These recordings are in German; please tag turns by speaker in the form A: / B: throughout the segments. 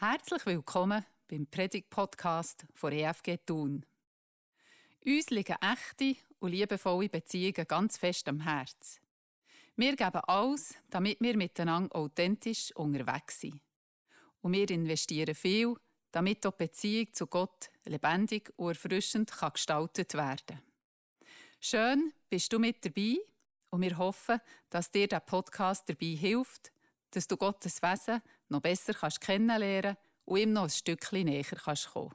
A: Herzlich willkommen beim Predigt-Podcast von EFG Thun. Uns liegen echte und liebevolle Beziehungen ganz fest am Herz. Wir geben alles, damit wir miteinander authentisch unterwegs sind. Und wir investieren viel, damit auch die Beziehung zu Gott lebendig und erfrischend gestaltet werden kann. Schön, bist du mit dabei und wir hoffen, dass dir der Podcast dabei hilft, dass du Gottes Wesen noch besser kannst kennenlernen und ihm noch ein Stückchen näher kannst kommen.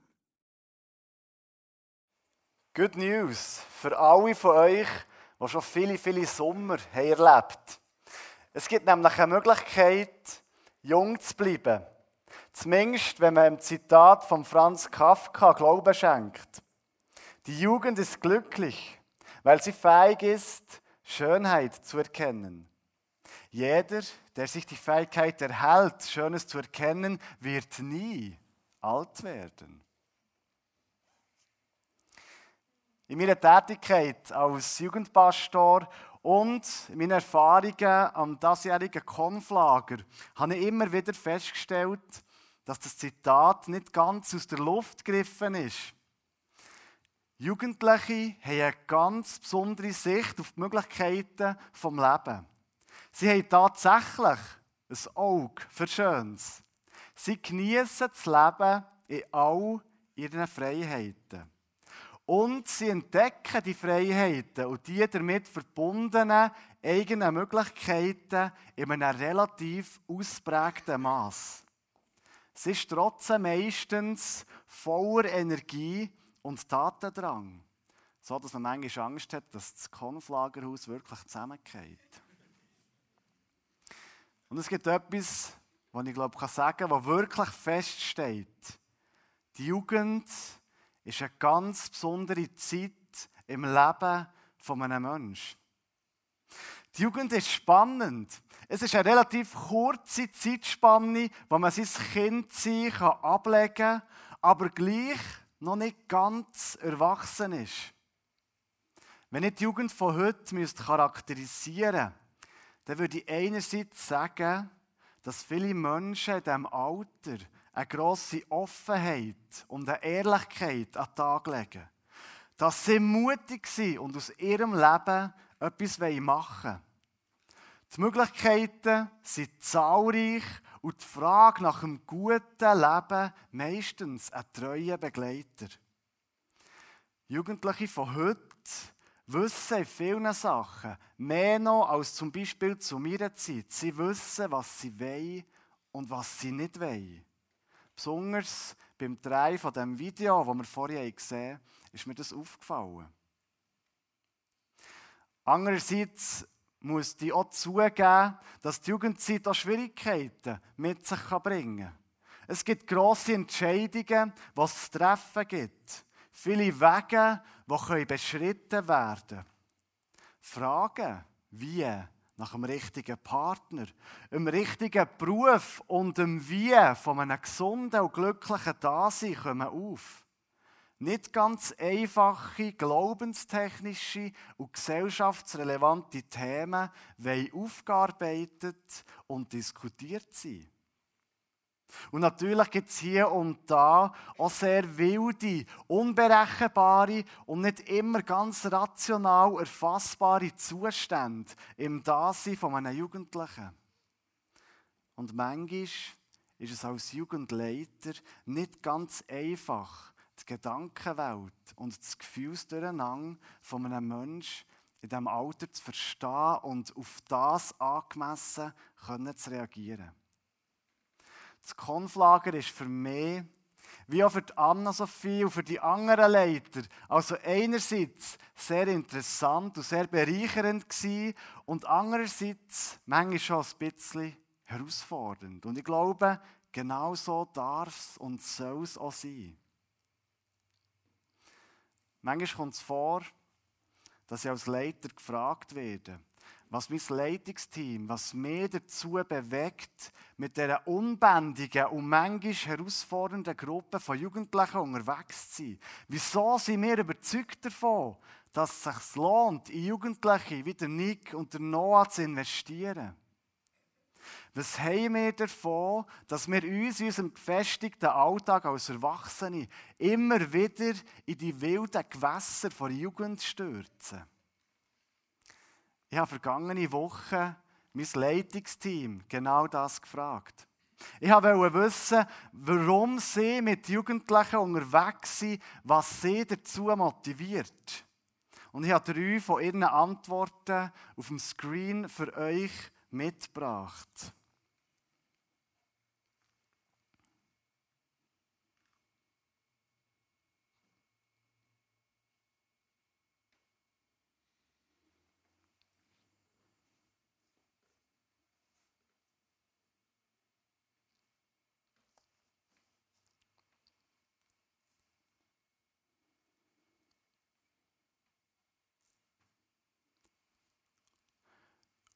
B: Good News für alle von euch, die schon viele, viele Sommer haben erlebt Es gibt nämlich eine Möglichkeit, jung zu bleiben. Zumindest, wenn man im Zitat von Franz Kafka Glauben schenkt. Die Jugend ist glücklich, weil sie fähig ist, Schönheit zu erkennen. Jeder, der sich die Fähigkeit erhält, Schönes zu erkennen, wird nie alt werden. In meiner Tätigkeit als Jugendpastor und in meinen Erfahrungen am diesjährigen Konflager habe ich immer wieder festgestellt, dass das Zitat nicht ganz aus der Luft gegriffen ist. Jugendliche haben eine ganz besondere Sicht auf die Möglichkeiten des Lebens. Sie haben tatsächlich ein Auge für Schönes. Sie genießen das Leben in all ihren Freiheiten. Und sie entdecken die Freiheiten und die damit verbundenen eigenen Möglichkeiten in einem relativ ausprägten Maß. Sie ist trotzdem meistens voller Energie und Tatendrang, so dass man manchmal Angst hat, dass das Konflagerhaus wirklich zusammengeht. Und es gibt etwas, was ich glaube, kann sagen kann, was wirklich feststeht. Die Jugend ist eine ganz besondere Zeit im Leben von einem Menschen. Die Jugend ist spannend. Es ist eine relativ kurze Zeitspanne, wo man sein Kind sein ablegen kann, aber gleich noch nicht ganz erwachsen ist. Wenn ich die Jugend von heute charakterisieren müsste, dann würde ich einerseits sagen, dass viele Menschen in diesem Alter eine grosse Offenheit und eine Ehrlichkeit an den Tag legen. Dass sie mutig sind und aus ihrem Leben etwas machen wollen. Die Möglichkeiten sind zahlreich und die Frage nach einem guten Leben meistens ein treuer Begleiter. Jugendliche von heute wissen in vielen Sachen mehr noch als zum Beispiel zu meiner Zeit. Sie wissen, was sie wollen und was sie nicht wollen. Besonders beim Drei von dem Video, das wir vorher gesehen haben, ist mir das aufgefallen. Andererseits muss ich auch zugeben, dass die Jugendzeit auch Schwierigkeiten mit sich bringen kann. Es gibt grosse Entscheidungen, was es zu treffen gibt. Viele Wege, die beschritten werden können. Fragen, wie nach einem richtigen Partner, einem richtigen Beruf und dem Wie von einem gesunden und glücklichen Dasein kommen auf. Nicht ganz einfache, glaubenstechnische und gesellschaftsrelevante Themen wollen aufgearbeitet und diskutiert sein. Und natürlich gibt es hier und da auch sehr wilde, unberechenbare und nicht immer ganz rational erfassbare Zustände im Dasein von einem Jugendlichen. Und manchmal ist es als Jugendleiter nicht ganz einfach, die Gedankenwelt und das Gefühlsdurcheinander von einem Menschen in diesem Alter zu verstehen und auf das angemessen können zu reagieren. Das Konflager ist für mich, wie auch für die Anna-Sophie und für die anderen Leiter, also einerseits sehr interessant und sehr bereichernd gewesen und andererseits manchmal schon ein bisschen herausfordernd. Und ich glaube, genau so darf es und soll es auch sein. Manchmal kommt es vor, dass ich als Leiter gefragt werde, was mein Leitungsteam, was mich dazu bewegt, mit dieser unbändigen und manchmal herausfordernden Gruppe von Jugendlichen unterwegs zu sein. Wieso sind wir überzeugt davon, dass es sich lohnt, in Jugendliche wie der Nick und der Noah zu investieren? Was haben wir davon, dass wir uns in unserem gefestigten Alltag als Erwachsene immer wieder in die wilden Gewässer der Jugend stürzen? Ich habe vergangene Woche mein Leitungsteam genau das gefragt. Ich wollte wissen, warum sie mit Jugendlichen unterwegs sind, was sie dazu motiviert. Und ich habe drei von ihren Antworten auf dem Screen für euch mitgebracht.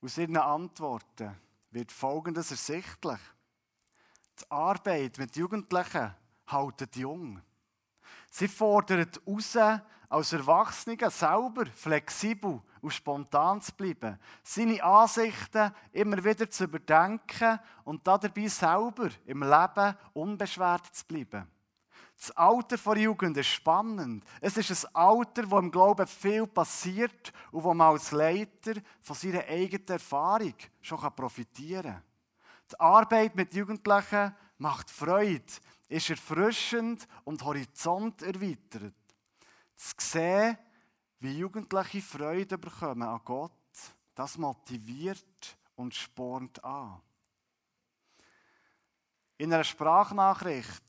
B: Aus ihren Antworten wird Folgendes ersichtlich. Die Arbeit mit Jugendlichen haltet jung. Sie fordert raus, als Erwachsene selber flexibel und spontan zu bleiben, seine Ansichten immer wieder zu überdenken und dabei selber im Leben unbeschwert zu bleiben. Das Alter der Jugend ist spannend. Es ist ein Alter, wo im Glauben viel passiert und wo man als Leiter von seiner eigenen Erfahrung schon profitieren kann. Die Arbeit mit Jugendlichen macht Freude, ist erfrischend und Horizont erweitert. Zu sehen, wie Jugendliche Freude bekommen an Gott, das motiviert und spornt an. In einer Sprachnachricht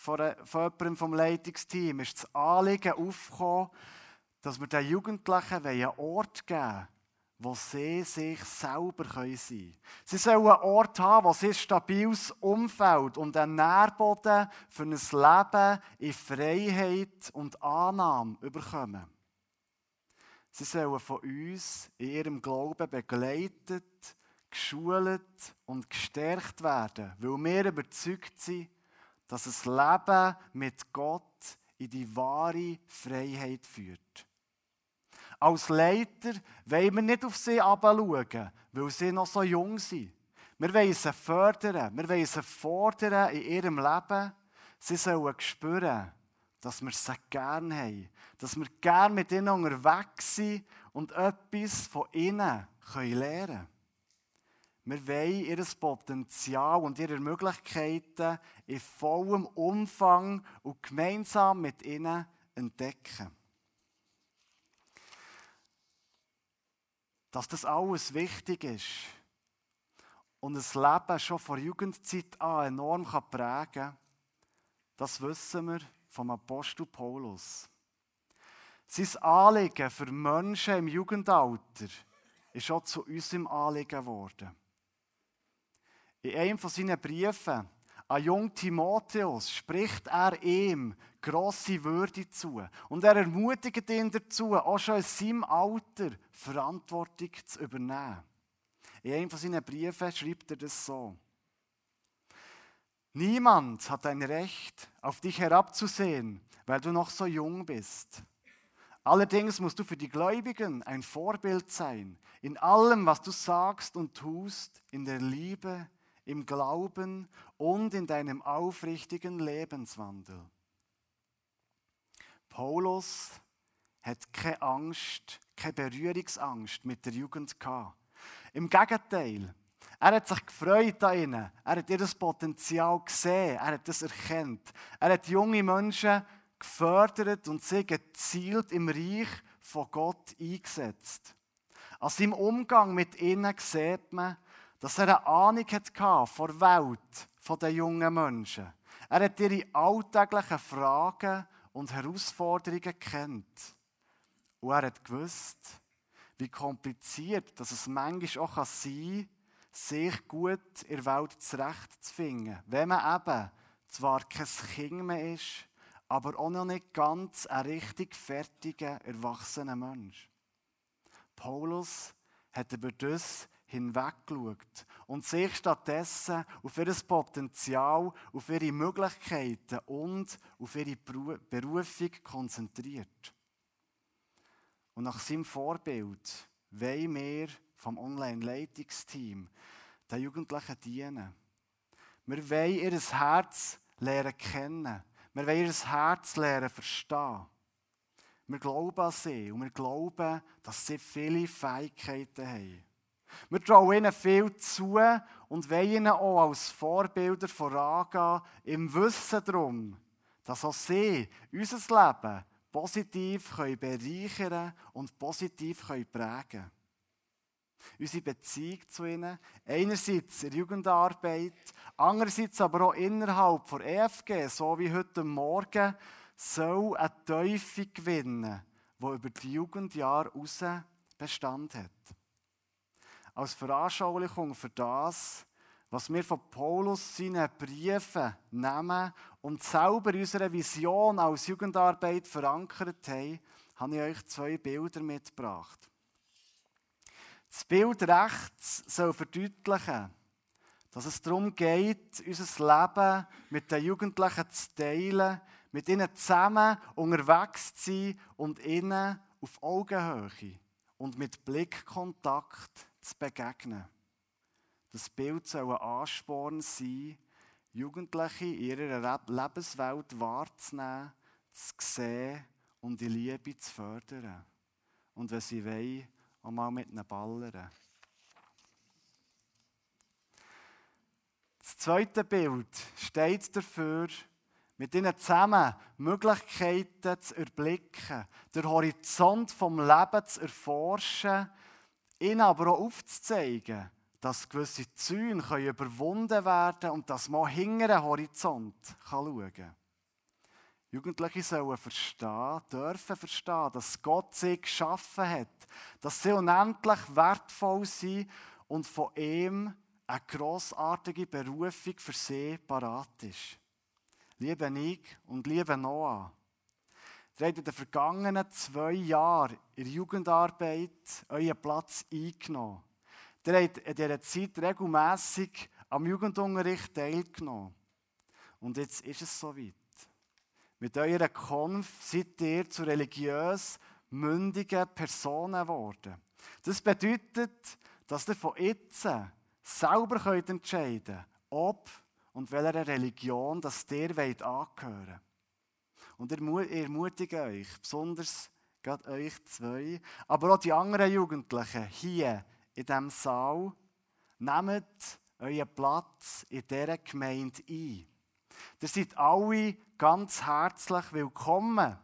B: von, jemandem vom Leitungsteam ist das Anliegen aufgekommen, dass wir den Jugendlichen einen Ort geben wollen, wo sie sich selber sein können. Sie sollen einen Ort haben, wo sie ein stabiles Umfeld und einen Nährboden für ein Leben in Freiheit und Annahme bekommen. Sie sollen von uns in ihrem Glauben begleitet, geschult und gestärkt werden, weil wir überzeugt sind, dass das Leben mit Gott in die wahre Freiheit führt. Als Leiter wollen wir nicht auf sie herabschauen, weil sie noch so jung sind. Wir wollen sie fördern, wir wollen sie fordern in ihrem Leben. Sie sollen spüren, dass wir sie gerne haben, dass wir gerne mit ihnen unterwegs sind und etwas von ihnen lernen können. Wir wollen ihr Potenzial und ihre Möglichkeiten in vollem Umfang und gemeinsam mit ihnen entdecken. Dass das alles wichtig ist und das Leben schon von Jugendzeit an enorm prägen kann, das wissen wir vom Apostel Paulus. Sein Anliegen für Menschen im Jugendalter ist auch zu unserem Anliegen geworden. In einem von seinen Briefen an Jung Timotheus spricht er ihm grosse Würde zu. Und er ermutigt ihn dazu, auch schon in seinem Alter Verantwortung zu übernehmen. In einem von seinen Briefen schreibt er das so. Niemand hat ein Recht, auf dich herabzusehen, weil du noch so jung bist. Allerdings musst du für die Gläubigen ein Vorbild sein, in allem, was du sagst und tust, in der Liebe, im Glauben und in deinem aufrichtigen Lebenswandel. Paulus hat keine Angst, keine Berührungsangst mit der Jugend gehabt. Im Gegenteil, er hat sich gefreut an ihnen. Er hat ihr Potenzial gesehen. Er hat es erkannt. Er hat junge Menschen gefördert und sie gezielt im Reich von Gott eingesetzt. An seinem Umgang mit ihnen sieht man, dass er eine Ahnung hatte von der Welt der jungen Menschen. Er hat ihre alltäglichen Fragen und Herausforderungen kennt. Und er hat gewusst, wie kompliziert dass es manchmal auch sein kann, sich gut in der Welt zurechtzufinden. Wenn man eben zwar kein Kind mehr ist, aber auch noch nicht ganz ein richtig fertiger, erwachsener Mensch. Paulus hat über das hinweggeschaut und sich stattdessen auf ihr Potenzial, auf ihre Möglichkeiten und auf ihre Berufung konzentriert. Und nach seinem Vorbild wollen wir vom Online-Leitungsteam den Jugendlichen dienen. Wir wollen ihr Herz lernen kennen. Wir wollen ihr Herz lernen verstehen. Wir glauben an sie und wir glauben, dass sie viele Fähigkeiten haben. Wir trauen ihnen viel zu und wollen ihnen auch als Vorbilder vorangehen, im Wissen darum, dass auch sie unser Leben positiv bereichern und positiv prägen können. Unsere Beziehung zu ihnen, einerseits in der Jugendarbeit, andererseits aber auch innerhalb der EFG, so wie heute Morgen, soll eine Teufel gewinnen, die über die Jugendjahre heraus Bestand hat. Als Veranschaulichung für das, was wir von Paulus seinen Briefen nehmen und selber unsere Vision als Jugendarbeit verankert haben, habe ich euch zwei Bilder mitgebracht. Das Bild rechts soll verdeutlichen, dass es darum geht, unser Leben mit den Jugendlichen zu teilen, mit ihnen zusammen unterwegs zu sein und ihnen auf Augenhöhe und mit Blickkontakt zu begegnen. Das Bild soll ein Ansporn sein, Jugendliche in ihrer Lebenswelt wahrzunehmen, zu sehen und die Liebe zu fördern. Und wenn sie wollen, auch mal mit ihnen ballern. Das zweite Bild steht dafür, mit ihnen zusammen Möglichkeiten zu erblicken, den Horizont vom Leben zu erforschen, ihnen aber auch aufzuzeigen, dass gewisse Zäune überwunden werden können und dass man hinter den Horizont schauen kann. Jugendliche sollen verstehen, dürfen verstehen, dass Gott sie geschaffen hat, dass sie unendlich wertvoll sind und von ihm eine grossartige Berufung für sie parat ist. Liebe Nick und liebe Noah, ihr habt in den vergangenen zwei Jahren in der Jugendarbeit euren Platz eingenommen. Ihr habt in dieser Zeit regelmässig am Jugendunterricht teilgenommen. Und jetzt ist es soweit. Mit eurer Konf seid ihr zu religiös mündigen Personen geworden. Das bedeutet, dass ihr von jetzt selber entscheiden könnt, ob und welcher Religion das ihr wollt angehören Und ich ermutige euch, besonders gerade euch zwei, aber auch die anderen Jugendlichen hier in diesem Saal, nehmt euren Platz in dieser Gemeinde ein. Ihr seid alle ganz herzlich willkommen.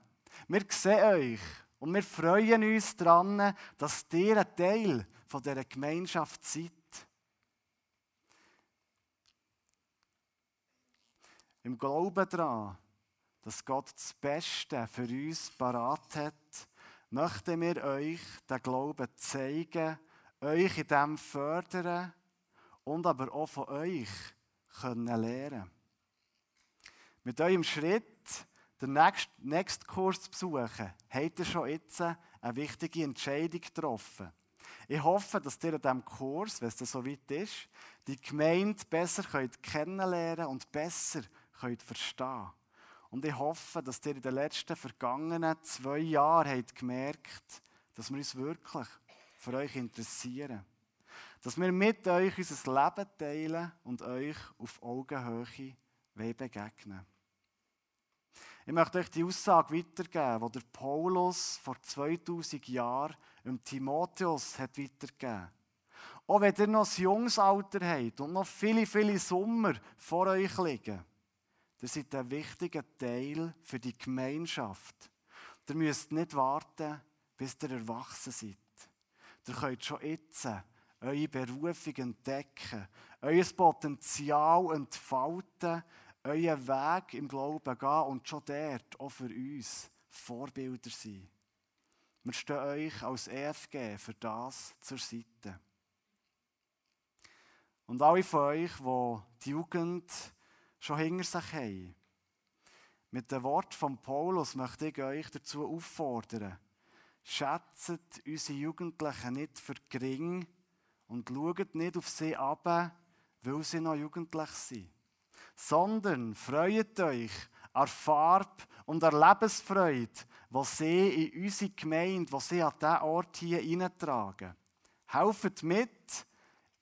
B: Wir sehen euch und wir freuen uns daran, dass ihr ein Teil von dieser Gemeinschaft seid. Im Glauben daran, dass Gott das Beste für uns parat hat, möchten wir euch den Glauben zeigen, euch in dem fördern und aber auch von euch können lernen mit eurem Schritt, den nächsten, nächsten Kurs zu besuchen, habt ihr schon jetzt eine wichtige Entscheidung getroffen. Ich hoffe, dass ihr an diesem Kurs, wenn es so weit ist, die Gemeinde besser könnt kennenlernen und besser könnt verstehen Und ich hoffe, dass ihr in den letzten vergangenen zwei Jahren habt gemerkt dass wir uns wirklich für euch interessieren. Dass wir mit euch unser Leben teilen und euch auf Augenhöhe begegnen ich möchte euch die Aussage weitergeben, die der Paulus vor 2000 Jahren im Timotheus hat weitergegeben. Auch wenn ihr noch ein junges Alter habt und noch viele, viele Sommer vor euch liegen, ihr seid ein wichtiger Teil für die Gemeinschaft. Ihr müsst nicht warten, bis ihr erwachsen seid. Ihr könnt schon jetzt eure Berufung entdecken, euer Potenzial entfalten, euren Weg im Glauben gehen und schon dort auch für uns Vorbilder sein. Wir stehen euch als EFG für das zur Seite. Und alle von euch, die die Jugend schon hinter sich haben, mit dem Wort von Paulus möchte ich euch dazu auffordern, schätzt unsere Jugendlichen nicht für gering und schaut nicht auf sie ab, weil sie noch jugendlich sind sondern freut euch an Farbe und an Lebensfreude, was sie in unsere Gemeinde, was sie an diesen Ort hier hineintragen. Helft mit,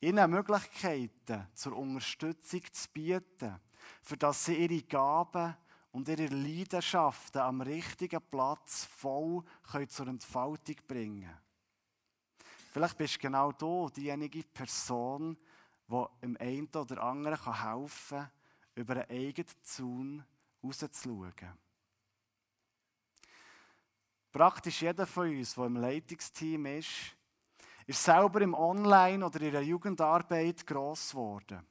B: ihnen Möglichkeiten zur Unterstützung zu bieten, für dass sie ihre Gaben und ihre Leidenschaften am richtigen Platz voll können zur Entfaltung bringen können. Vielleicht bist genau du diejenige Person, die dem einen oder anderen helfen kann, über einen eigenen Zaun rauszuschauen. Praktisch jeder von uns, der im Leitungsteam ist, ist selber im Online- oder in der Jugendarbeit gross geworden.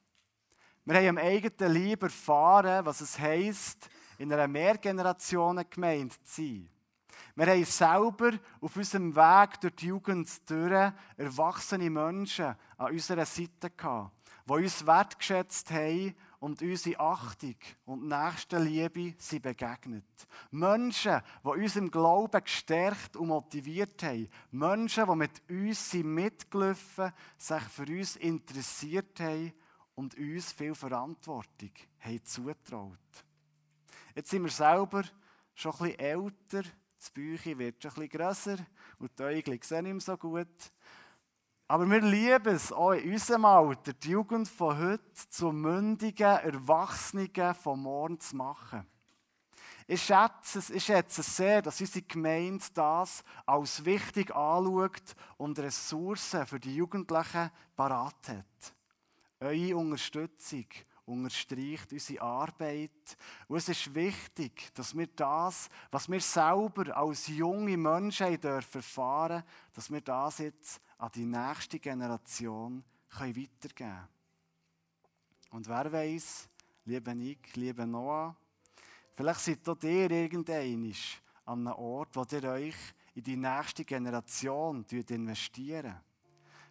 B: Wir haben am eigenen Leib erfahren, was es heisst, in einer Mehrgenerationengemeinde zu sein. Wir haben selber auf unserem Weg durch die Jugend durch erwachsene Menschen an unserer Seite gehabt, die uns wertgeschätzt haben und unsere Achtung und Nächstenliebe sie begegnet. Menschen, die uns im Glauben gestärkt und motiviert haben. Menschen, die mit uns sind mitgelaufen, sich für uns interessiert haben und uns viel Verantwortung haben zutraut. Jetzt sind wir selber schon ein bisschen älter, das Büchlein wird schon ein bisschen grösser und die Äugel sehen nicht mehr so gut. Aber wir lieben es auch in unserem Alter, die Jugend von heute zu mündigen Erwachsenen von morgen zu machen. Ich schätze, es, ich schätze es sehr, dass unsere Gemeinde das als wichtig anschaut und Ressourcen für die Jugendlichen parat hat. Eure Unterstützung unterstreicht unsere Arbeit. Und es ist wichtig, dass wir das, was wir selber als junge Menschen dürfen erfahren, dass wir das jetzt an die nächste Generation können weitergeben können. Und wer weiß, liebe Nick, liebe Noah, vielleicht seid auch ihr irgendein an einem Ort, wo ihr euch in die nächste Generation investieren.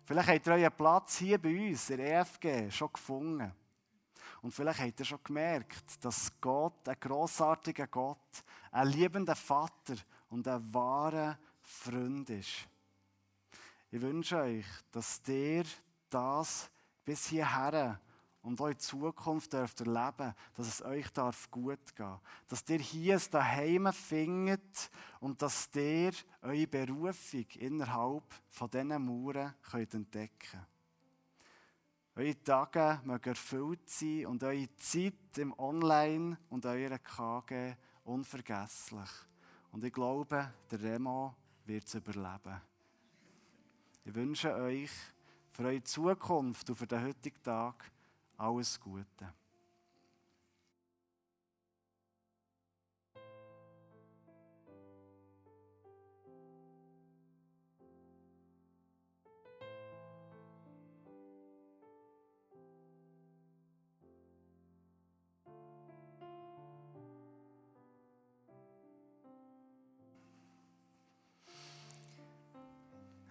B: Vielleicht habt ihr euren Platz hier bei uns, in der EFG, schon gefunden. Und vielleicht habt ihr schon gemerkt, dass Gott, ein großartiger Gott, ein liebender Vater und ein wahrer Freund ist. Ich wünsche euch, dass ihr das bis hierher und auch in Zukunft dürft erleben, dass es euch darf gut gehen. Dass ihr hier es daheim findet und dass ihr eure Berufung innerhalb von diesen Mauern könnt entdecken. Eure Tage mögen erfüllt sein und eure Zeit im Online und eurer KG unvergesslich. Und ich glaube, der Remo wird es überleben. Ich wünsche euch für eure Zukunft und für den heutigen Tag alles Gute.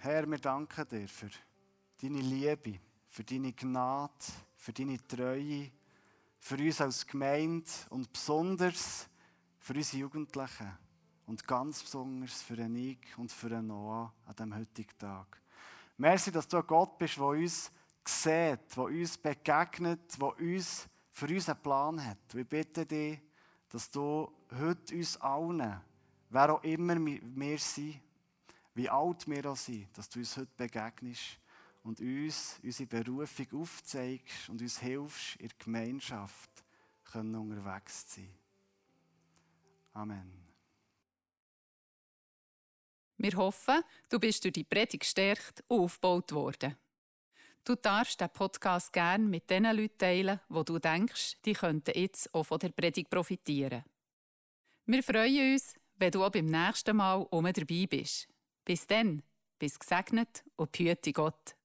B: Herr, wir danken dir für deine Liebe, für deine Gnade, für deine Treue, für uns als Gemeinde und besonders für unsere Jugendlichen und ganz besonders für Nick und für Noah an diesem heutigen Tag. Merci, dass du ein Gott bist, der uns sieht, der uns begegnet, der uns für uns einen Plan hat. Wir bitten dich, dass du heute uns allen, wer auch immer wir sind, wie alt wir auch sind, dass du uns heute begegnest und uns unsere Berufung aufzeigst und uns hilfst, in der Gemeinschaft können unterwegs zu sein. Amen.
A: Wir hoffen, du bist durch die Predigt gestärkt und aufgebaut worden. Du darfst den Podcast gerne mit den Leuten teilen, wo du denkst, die könnten jetzt auch von der Predigt profitieren. Wir freuen uns, wenn du auch beim nächsten Mal um dabei bist. Bis dann, bis gesegnet und behüte Gott.